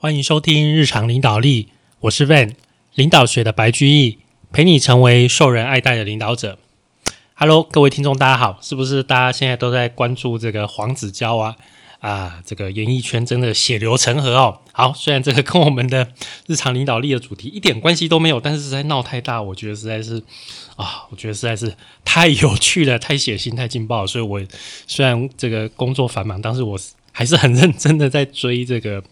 欢迎收听日常领导力，我是 Van，领导学的白居易，陪你成为受人爱戴的领导者。Hello，各位听众，大家好，是不是大家现在都在关注这个黄子佼啊？啊，这个演艺圈真的血流成河哦。好，虽然这个跟我们的日常领导力的主题一点关系都没有，但是实在闹太大，我觉得实在是啊，我觉得实在是太有趣了，太血腥，太劲爆。所以我虽然这个工作繁忙，但是我。还是很认真的在追这个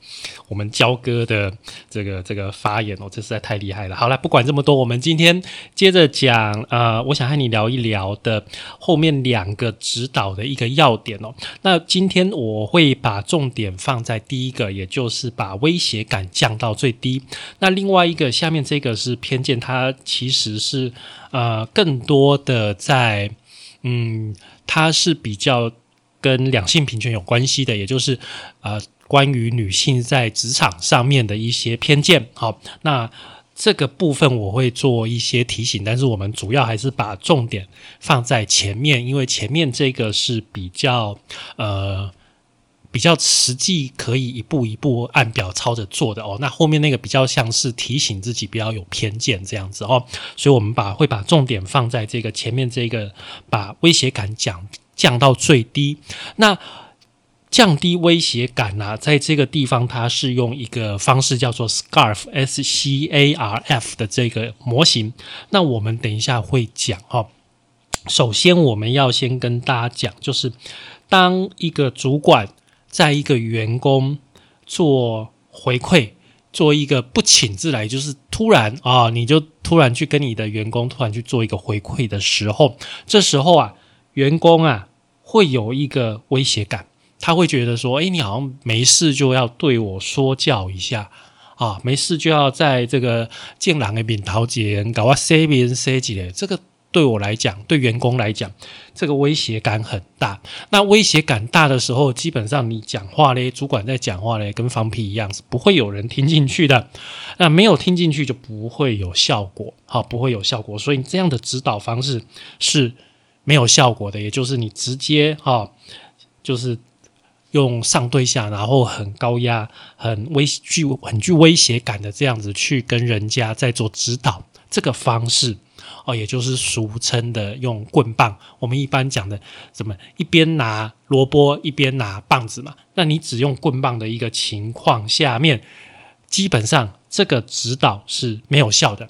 我们焦哥的这个这个发言哦，这实在太厉害了。好了，不管这么多，我们今天接着讲呃，我想和你聊一聊的后面两个指导的一个要点哦。那今天我会把重点放在第一个，也就是把威胁感降到最低。那另外一个下面这个是偏见，它其实是呃更多的在嗯，它是比较。跟两性平权有关系的，也就是呃，关于女性在职场上面的一些偏见。好，那这个部分我会做一些提醒，但是我们主要还是把重点放在前面，因为前面这个是比较呃比较实际，可以一步一步按表操着做的哦。那后面那个比较像是提醒自己不要有偏见这样子哦。所以我们把会把重点放在这个前面这个，把威胁感讲。降到最低，那降低威胁感呢？在这个地方，它是用一个方式叫做 SCARF S C A R F 的这个模型。那我们等一下会讲哈。首先，我们要先跟大家讲，就是当一个主管在一个员工做回馈，做一个不请自来，就是突然啊，你就突然去跟你的员工突然去做一个回馈的时候，这时候啊。员工啊，会有一个威胁感，他会觉得说：“哎，你好像没事就要对我说教一下啊，没事就要在这个见狼的面桃节搞我塞别人塞几嘞。”这个对我来讲，对员工来讲，这个威胁感很大。那威胁感大的时候，基本上你讲话嘞，主管在讲话嘞，跟放屁一样，是不会有人听进去的。那没有听进去，就不会有效果，好，不会有效果。所以这样的指导方式是。没有效果的，也就是你直接哈，就是用上对下，然后很高压、很威具、很具威胁感的这样子去跟人家在做指导，这个方式哦，也就是俗称的用棍棒。我们一般讲的怎么一边拿萝卜一边拿棒子嘛？那你只用棍棒的一个情况下面，基本上这个指导是没有效的。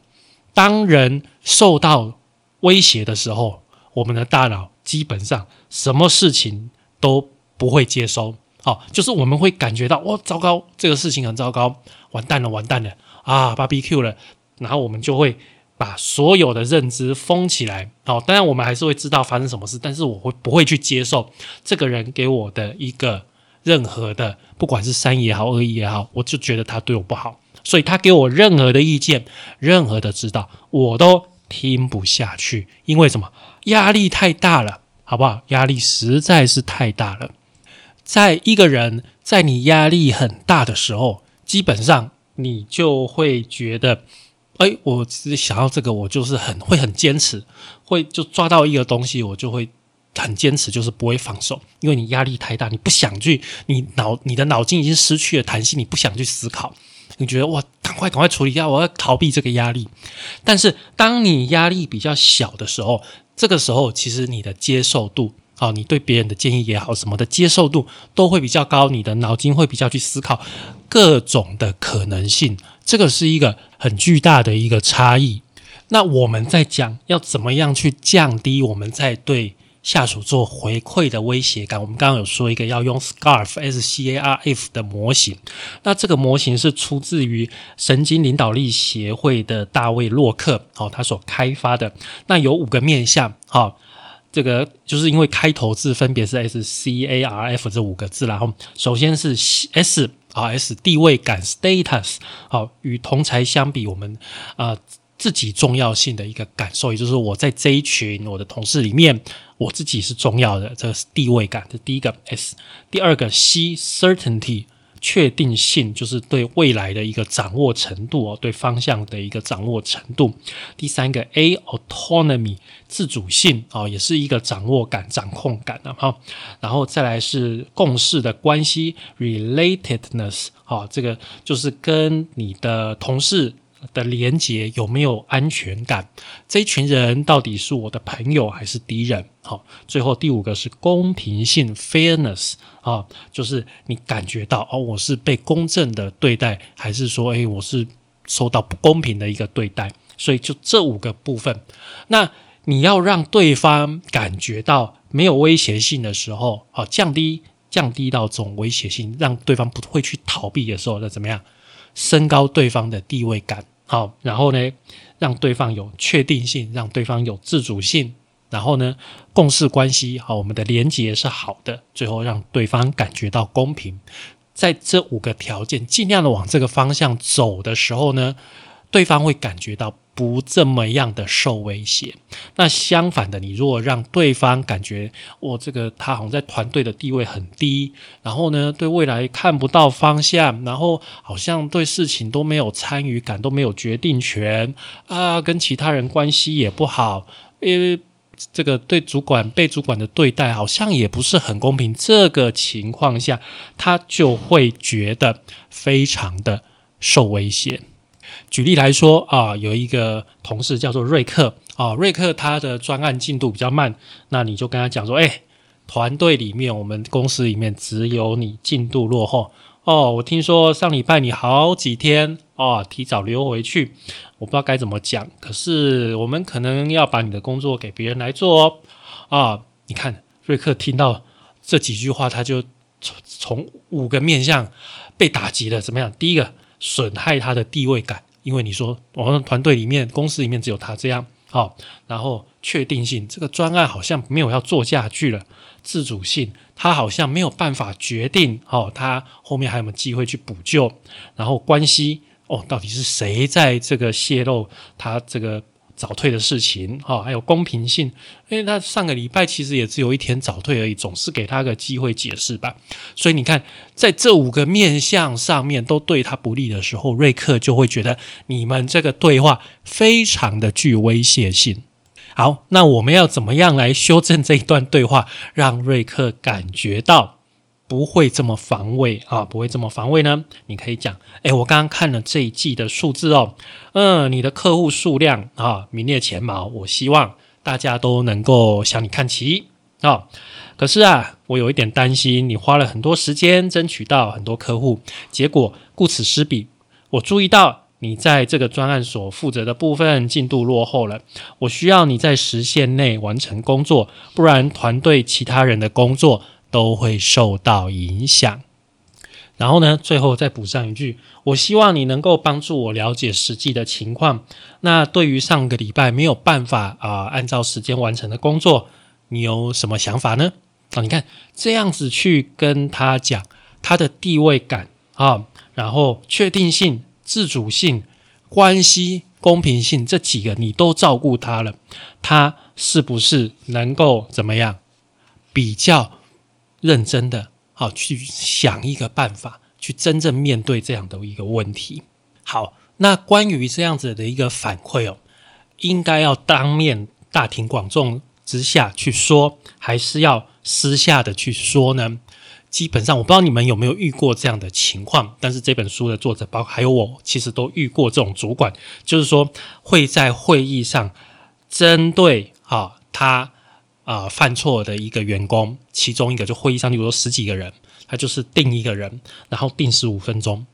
当人受到威胁的时候。我们的大脑基本上什么事情都不会接收，好，就是我们会感觉到哇，糟糕，这个事情很糟糕，完蛋了，完蛋了。啊芭比 Q 了，然后我们就会把所有的认知封起来，好，当然我们还是会知道发生什么事，但是我会不会去接受这个人给我的一个任何的，不管是善意也好，恶意也好，我就觉得他对我不好，所以他给我任何的意见，任何的指导，我都听不下去，因为什么？压力太大了，好不好？压力实在是太大了。在一个人在你压力很大的时候，基本上你就会觉得，哎，我只想要这个，我就是很会很坚持，会就抓到一个东西，我就会很坚持，就是不会放手。因为你压力太大，你不想去，你脑你的脑筋已经失去了弹性，你不想去思考，你觉得哇，赶快赶快处理掉，我要逃避这个压力。但是当你压力比较小的时候，这个时候，其实你的接受度，啊，你对别人的建议也好，什么的接受度都会比较高，你的脑筋会比较去思考各种的可能性，这个是一个很巨大的一个差异。那我们在讲要怎么样去降低我们在对。下属做回馈的威胁感，我们刚刚有说一个要用 SCARF S C A R F 的模型，那这个模型是出自于神经领导力协会的大卫洛克，哦，他所开发的。那有五个面向，好，这个就是因为开头字分别是 S C A R F 这五个字，然后首先是 S 啊 S 地位感 Status，好，与同才相比，我们啊。自己重要性的一个感受，也就是我在这一群我的同事里面，我自己是重要的，这是地位感，这第一个 S。第二个 C certainty 确定性，就是对未来的一个掌握程度哦，对方向的一个掌握程度。第三个 A autonomy 自主性哦，也是一个掌握感、掌控感的哈。然后再来是共事的关系 relatedness 哦，这个就是跟你的同事。的连接有没有安全感？这一群人到底是我的朋友还是敌人？好，最后第五个是公平性 （fairness） 啊，就是你感觉到哦，我是被公正的对待，还是说，诶，我是受到不公平的一个对待？所以就这五个部分，那你要让对方感觉到没有威胁性的时候，好，降低降低到这种威胁性，让对方不会去逃避的时候，那怎么样？升高对方的地位感，好，然后呢，让对方有确定性，让对方有自主性，然后呢，共事关系好，我们的连结是好的，最后让对方感觉到公平，在这五个条件尽量的往这个方向走的时候呢，对方会感觉到。不这么样的受威胁，那相反的，你如果让对方感觉我这个他好像在团队的地位很低，然后呢，对未来看不到方向，然后好像对事情都没有参与感，都没有决定权啊，跟其他人关系也不好，因为这个对主管被主管的对待好像也不是很公平，这个情况下，他就会觉得非常的受威胁。举例来说啊，有一个同事叫做瑞克啊，瑞克他的专案进度比较慢，那你就跟他讲说，哎，团队里面我们公司里面只有你进度落后哦，我听说上礼拜你好几天哦提早溜回去，我不知道该怎么讲，可是我们可能要把你的工作给别人来做哦啊，你看瑞克听到这几句话，他就从从五个面向被打击了，怎么样？第一个损害他的地位感。因为你说我们团队里面、公司里面只有他这样好，然后确定性这个专案好像没有要做下去了，自主性他好像没有办法决定哦，他后面还有没有机会去补救？然后关系哦，到底是谁在这个泄露他这个？早退的事情，哈，还有公平性，因为他上个礼拜其实也只有一天早退而已，总是给他个机会解释吧。所以你看，在这五个面相上面都对他不利的时候，瑞克就会觉得你们这个对话非常的具威胁性。好，那我们要怎么样来修正这一段对话，让瑞克感觉到？不会这么防卫啊，不会这么防卫呢？你可以讲，哎，我刚刚看了这一季的数字哦，嗯，你的客户数量啊名列前茅，我希望大家都能够向你看齐啊。可是啊，我有一点担心，你花了很多时间争取到很多客户，结果顾此失彼。我注意到你在这个专案所负责的部分进度落后了，我需要你在时限内完成工作，不然团队其他人的工作。都会受到影响。然后呢，最后再补上一句：我希望你能够帮助我了解实际的情况。那对于上个礼拜没有办法啊按照时间完成的工作，你有什么想法呢？啊，你看这样子去跟他讲他的地位感啊，然后确定性、自主性、关系、公平性这几个你都照顾他了，他是不是能够怎么样比较？认真的，好去想一个办法，去真正面对这样的一个问题。好，那关于这样子的一个反馈哦，应该要当面大庭广众之下去说，还是要私下的去说呢？基本上，我不知道你们有没有遇过这样的情况，但是这本书的作者，包括还有我，其实都遇过这种主管，就是说会在会议上针对啊他。啊，犯错的一个员工，其中一个就会议上，例如说十几个人，他就是定一个人，然后定十五分钟，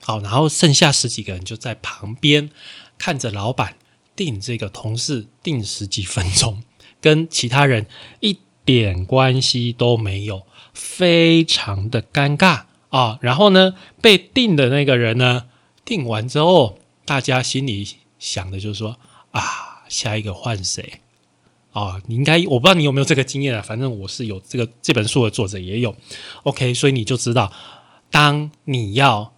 好，然后剩下十几个人就在旁边看着老板定这个同事定十几分钟，跟其他人一点关系都没有，非常的尴尬啊。然后呢，被定的那个人呢，定完之后，大家心里想的就是说啊，下一个换谁？啊，你应该我不知道你有没有这个经验啊，反正我是有这个这本书的作者也有，OK，所以你就知道，当你要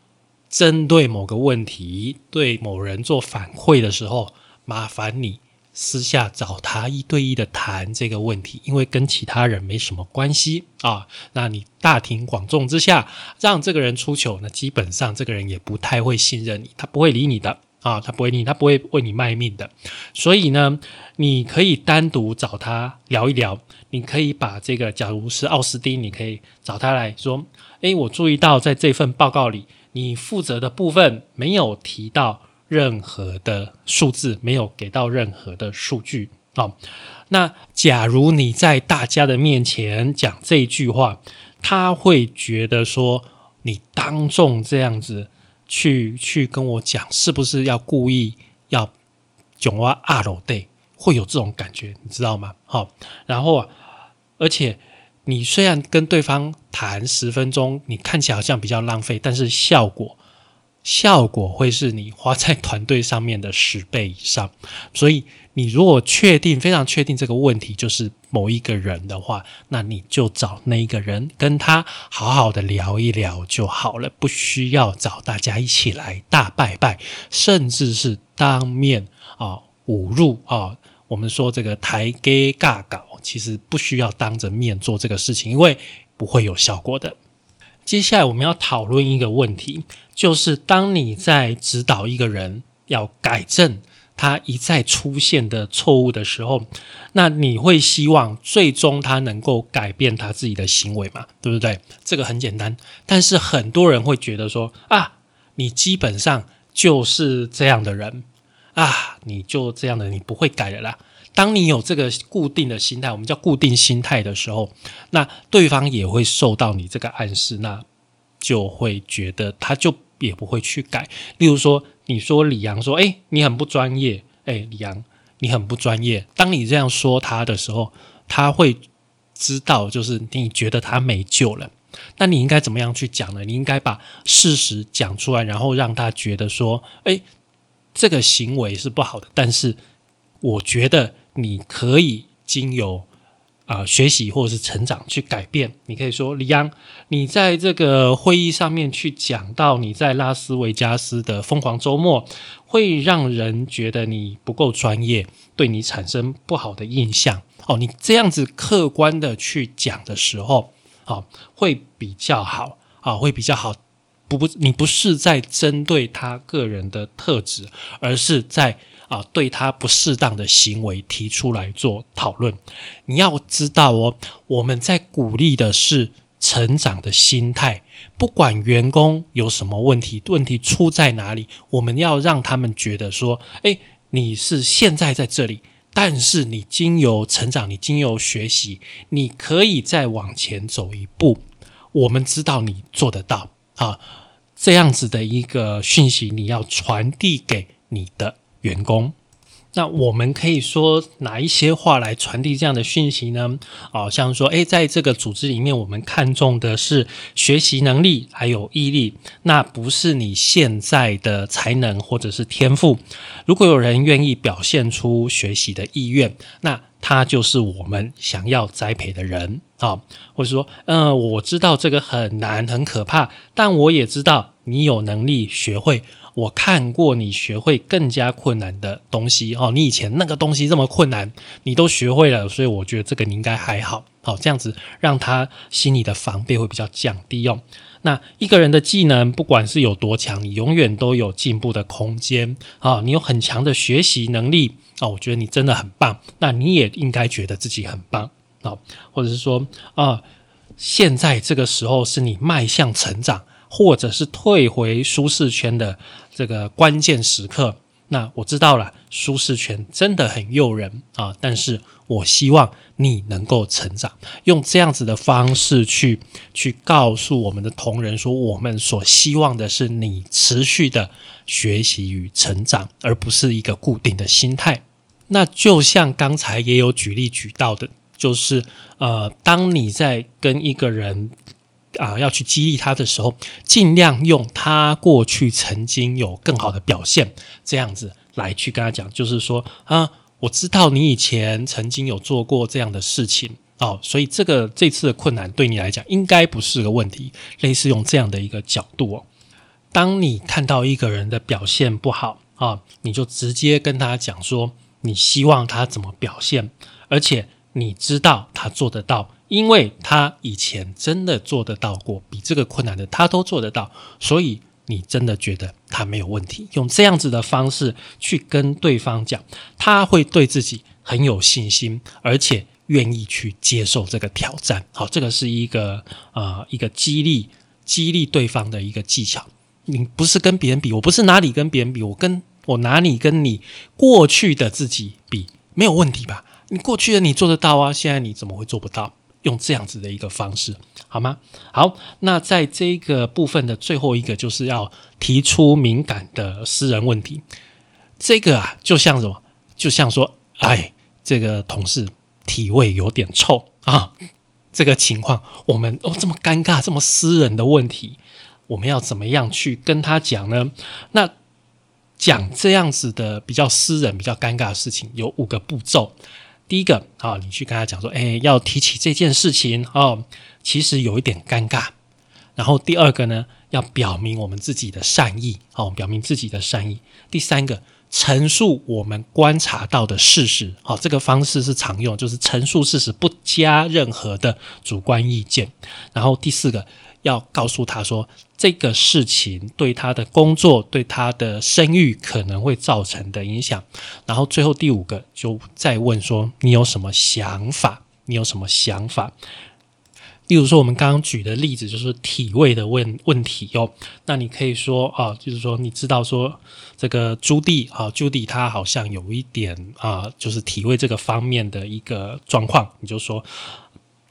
针对某个问题对某人做反馈的时候，麻烦你私下找他一对一的谈这个问题，因为跟其他人没什么关系啊。那你大庭广众之下让这个人出糗，那基本上这个人也不太会信任你，他不会理你的啊，他不会你，他不会为你卖命的。所以呢，你可以单独找他聊一聊，你可以把这个，假如是奥斯汀，你可以找他来说，诶，我注意到在这份报告里，你负责的部分没有提到。任何的数字没有给到任何的数据啊。那假如你在大家的面前讲这句话，他会觉得说你当众这样子去去跟我讲，是不是要故意要囧挖二楼对？会有这种感觉，你知道吗？好，然后啊而且你虽然跟对方谈十分钟，你看起来好像比较浪费，但是效果。效果会是你花在团队上面的十倍以上，所以你如果确定非常确定这个问题就是某一个人的话，那你就找那一个人跟他好好的聊一聊就好了，不需要找大家一起来大拜拜，甚至是当面啊侮辱啊，我们说这个台阶尬搞，其实不需要当着面做这个事情，因为不会有效果的。接下来我们要讨论一个问题，就是当你在指导一个人要改正他一再出现的错误的时候，那你会希望最终他能够改变他自己的行为嘛？对不对？这个很简单，但是很多人会觉得说啊，你基本上就是这样的人啊，你就这样的，你不会改的啦。当你有这个固定的心态，我们叫固定心态的时候，那对方也会受到你这个暗示，那就会觉得他就也不会去改。例如说，你说李阳说：“哎，你很不专业。”哎，李阳，你很不专业。当你这样说他的时候，他会知道，就是你觉得他没救了。那你应该怎么样去讲呢？你应该把事实讲出来，然后让他觉得说：“哎，这个行为是不好的。”但是我觉得。你可以经由啊学习或者是成长去改变。你可以说李阳，你在这个会议上面去讲到你在拉斯维加斯的疯狂周末，会让人觉得你不够专业，对你产生不好的印象。哦，你这样子客观的去讲的时候，好会比较好啊，会比较好。不不，你不是在针对他个人的特质，而是在。啊，对他不适当的行为提出来做讨论。你要知道哦，我们在鼓励的是成长的心态。不管员工有什么问题，问题出在哪里，我们要让他们觉得说：，诶，你是现在在这里，但是你经由成长，你经由学习，你可以再往前走一步。我们知道你做得到啊，这样子的一个讯息，你要传递给你的。员工，那我们可以说哪一些话来传递这样的讯息呢？哦，像说，诶，在这个组织里面，我们看重的是学习能力还有毅力，那不是你现在的才能或者是天赋。如果有人愿意表现出学习的意愿，那他就是我们想要栽培的人啊。或者说，嗯，我知道这个很难很可怕，但我也知道你有能力学会。我看过你学会更加困难的东西哦，你以前那个东西这么困难，你都学会了，所以我觉得这个你应该还好，好这样子让他心里的防备会比较降低哦。那一个人的技能不管是有多强，你永远都有进步的空间啊。你有很强的学习能力啊，我觉得你真的很棒。那你也应该觉得自己很棒啊，或者是说啊，现在这个时候是你迈向成长。或者是退回舒适圈的这个关键时刻，那我知道了，舒适圈真的很诱人啊！但是我希望你能够成长，用这样子的方式去去告诉我们的同仁说，我们所希望的是你持续的学习与成长，而不是一个固定的心态。那就像刚才也有举例举到的，就是呃，当你在跟一个人。啊，要去激励他的时候，尽量用他过去曾经有更好的表现，这样子来去跟他讲，就是说啊，我知道你以前曾经有做过这样的事情哦，所以这个这次的困难对你来讲应该不是个问题。类似用这样的一个角度哦，当你看到一个人的表现不好啊，你就直接跟他讲说，你希望他怎么表现，而且你知道他做得到，因为他以前真的做得到过，比这个困难的他都做得到，所以你真的觉得他没有问题。用这样子的方式去跟对方讲，他会对自己很有信心，而且愿意去接受这个挑战。好，这个是一个呃一个激励激励对方的一个技巧。你不是跟别人比，我不是拿你跟别人比，我跟。我拿你跟你过去的自己比，没有问题吧？你过去的你做得到啊，现在你怎么会做不到？用这样子的一个方式，好吗？好，那在这个部分的最后一个，就是要提出敏感的私人问题。这个啊，就像什么？就像说，哎，这个同事体味有点臭啊，这个情况，我们哦这么尴尬，这么私人的问题，我们要怎么样去跟他讲呢？那讲这样子的比较私人、比较尴尬的事情，有五个步骤。第一个啊，你去跟他讲说，哎，要提起这件事情哦，其实有一点尴尬。然后第二个呢，要表明我们自己的善意哦，表明自己的善意。第三个，陈述我们观察到的事实。哦，这个方式是常用，就是陈述事实，不加任何的主观意见。然后第四个。要告诉他说，这个事情对他的工作、对他的声誉可能会造成的影响。然后最后第五个就再问说，你有什么想法？你有什么想法？例如说，我们刚刚举的例子就是体位的问问题哟。那你可以说啊，就是说你知道说这个朱棣啊，朱棣他好像有一点啊，就是体位这个方面的一个状况，你就说。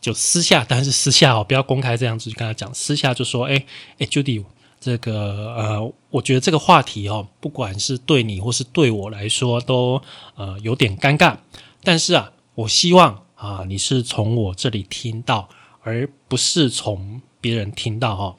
就私下，但是私下哦，不要公开这样子去跟他讲。私下就说：“哎哎，Judy，这个呃，我觉得这个话题哦，不管是对你或是对我来说，都呃有点尴尬。但是啊，我希望啊，你是从我这里听到，而不是从别人听到哈。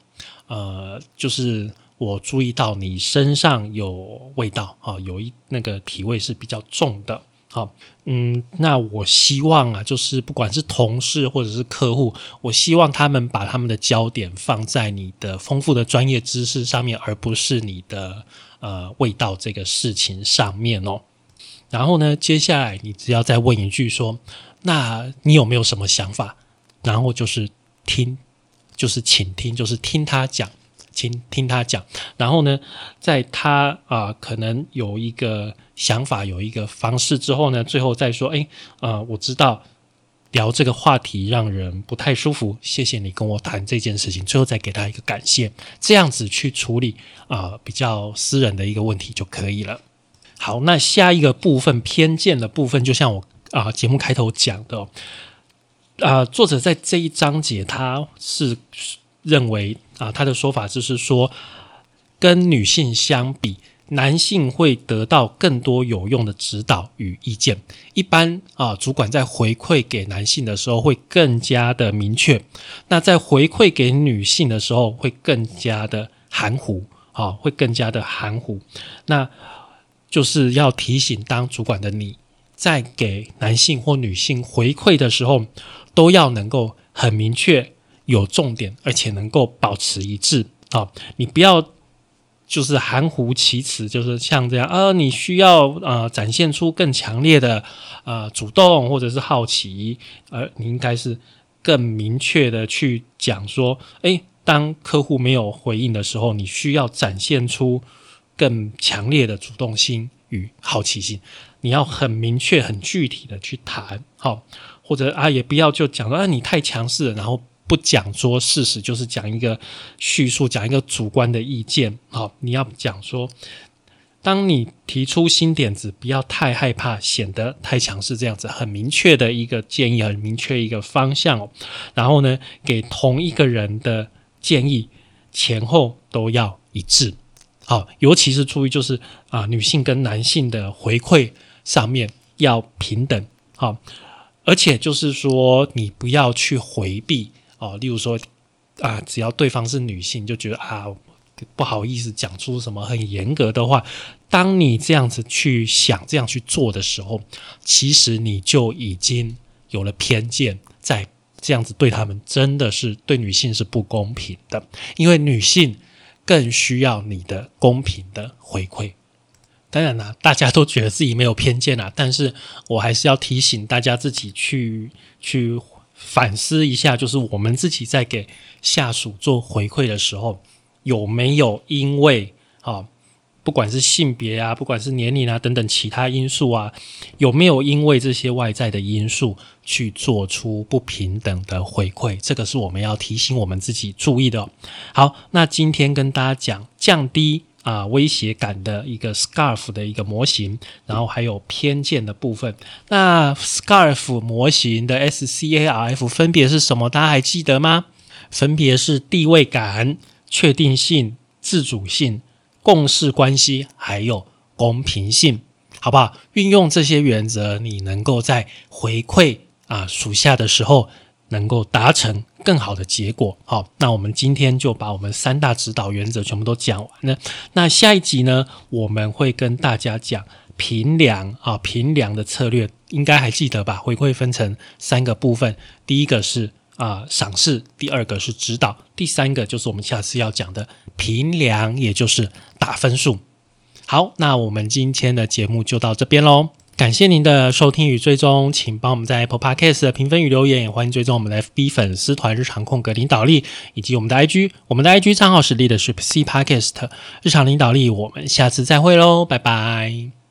呃，就是我注意到你身上有味道啊，有一那个体味是比较重的。”好，嗯，那我希望啊，就是不管是同事或者是客户，我希望他们把他们的焦点放在你的丰富的专业知识上面，而不是你的呃味道这个事情上面哦。然后呢，接下来你只要再问一句说，那你有没有什么想法？然后就是听，就是请听，就是听他讲。听听他讲，然后呢，在他啊可能有一个想法，有一个方式之后呢，最后再说，哎，啊，我知道聊这个话题让人不太舒服，谢谢你跟我谈这件事情，最后再给他一个感谢，这样子去处理啊比较私人的一个问题就可以了。好，那下一个部分偏见的部分，就像我啊节目开头讲的，啊，作者在这一章节他是。认为啊，他的说法就是说，跟女性相比，男性会得到更多有用的指导与意见。一般啊，主管在回馈给男性的时候会更加的明确，那在回馈给女性的时候会更加的含糊啊，会更加的含糊。那就是要提醒当主管的你在给男性或女性回馈的时候，都要能够很明确。有重点，而且能够保持一致啊！你不要就是含糊其辞，就是像这样啊！你需要呃展现出更强烈的呃主动或者是好奇，而你应该是更明确的去讲说：诶，当客户没有回应的时候，你需要展现出更强烈的主动性与好奇心。你要很明确、很具体的去谈，好，或者啊，也不要就讲说啊，你太强势了，然后。不讲说事实，就是讲一个叙述，讲一个主观的意见。好，你要讲说，当你提出新点子，不要太害怕显得太强势，这样子很明确的一个建议，很明确一个方向哦。然后呢，给同一个人的建议前后都要一致。好，尤其是注意就是啊，女性跟男性的回馈上面要平等。好，而且就是说，你不要去回避。哦，例如说啊，只要对方是女性，就觉得啊不好意思讲出什么很严格的话。当你这样子去想、这样去做的时候，其实你就已经有了偏见，在这样子对他们真的是对女性是不公平的，因为女性更需要你的公平的回馈。当然啦，大家都觉得自己没有偏见啦，但是我还是要提醒大家自己去去反思一下，就是我们自己在给下属做回馈的时候，有没有因为啊，不管是性别啊，不管是年龄啊等等其他因素啊，有没有因为这些外在的因素去做出不平等的回馈？这个是我们要提醒我们自己注意的。好，那今天跟大家讲降低。啊，威胁感的一个 scarf 的一个模型，然后还有偏见的部分。那 scarf 模型的 S C A R F 分别是什么？大家还记得吗？分别是地位感、确定性、自主性、共识关系，还有公平性，好不好？运用这些原则，你能够在回馈啊属下的时候。能够达成更好的结果，好，那我们今天就把我们三大指导原则全部都讲完了。那下一集呢，我们会跟大家讲评量啊，评量的策略应该还记得吧？回馈分成三个部分，第一个是啊赏识，第二个是指导，第三个就是我们下次要讲的评量，也就是打分数。好，那我们今天的节目就到这边喽。感谢您的收听与追踪，请帮我们在 Apple Podcast 的评分与留言，也欢迎追踪我们的 FB 粉丝团日常空格领导力，以及我们的 IG，我们的 IG 账号是 Leadership C Podcast 日常领导力，我们下次再会喽，拜拜。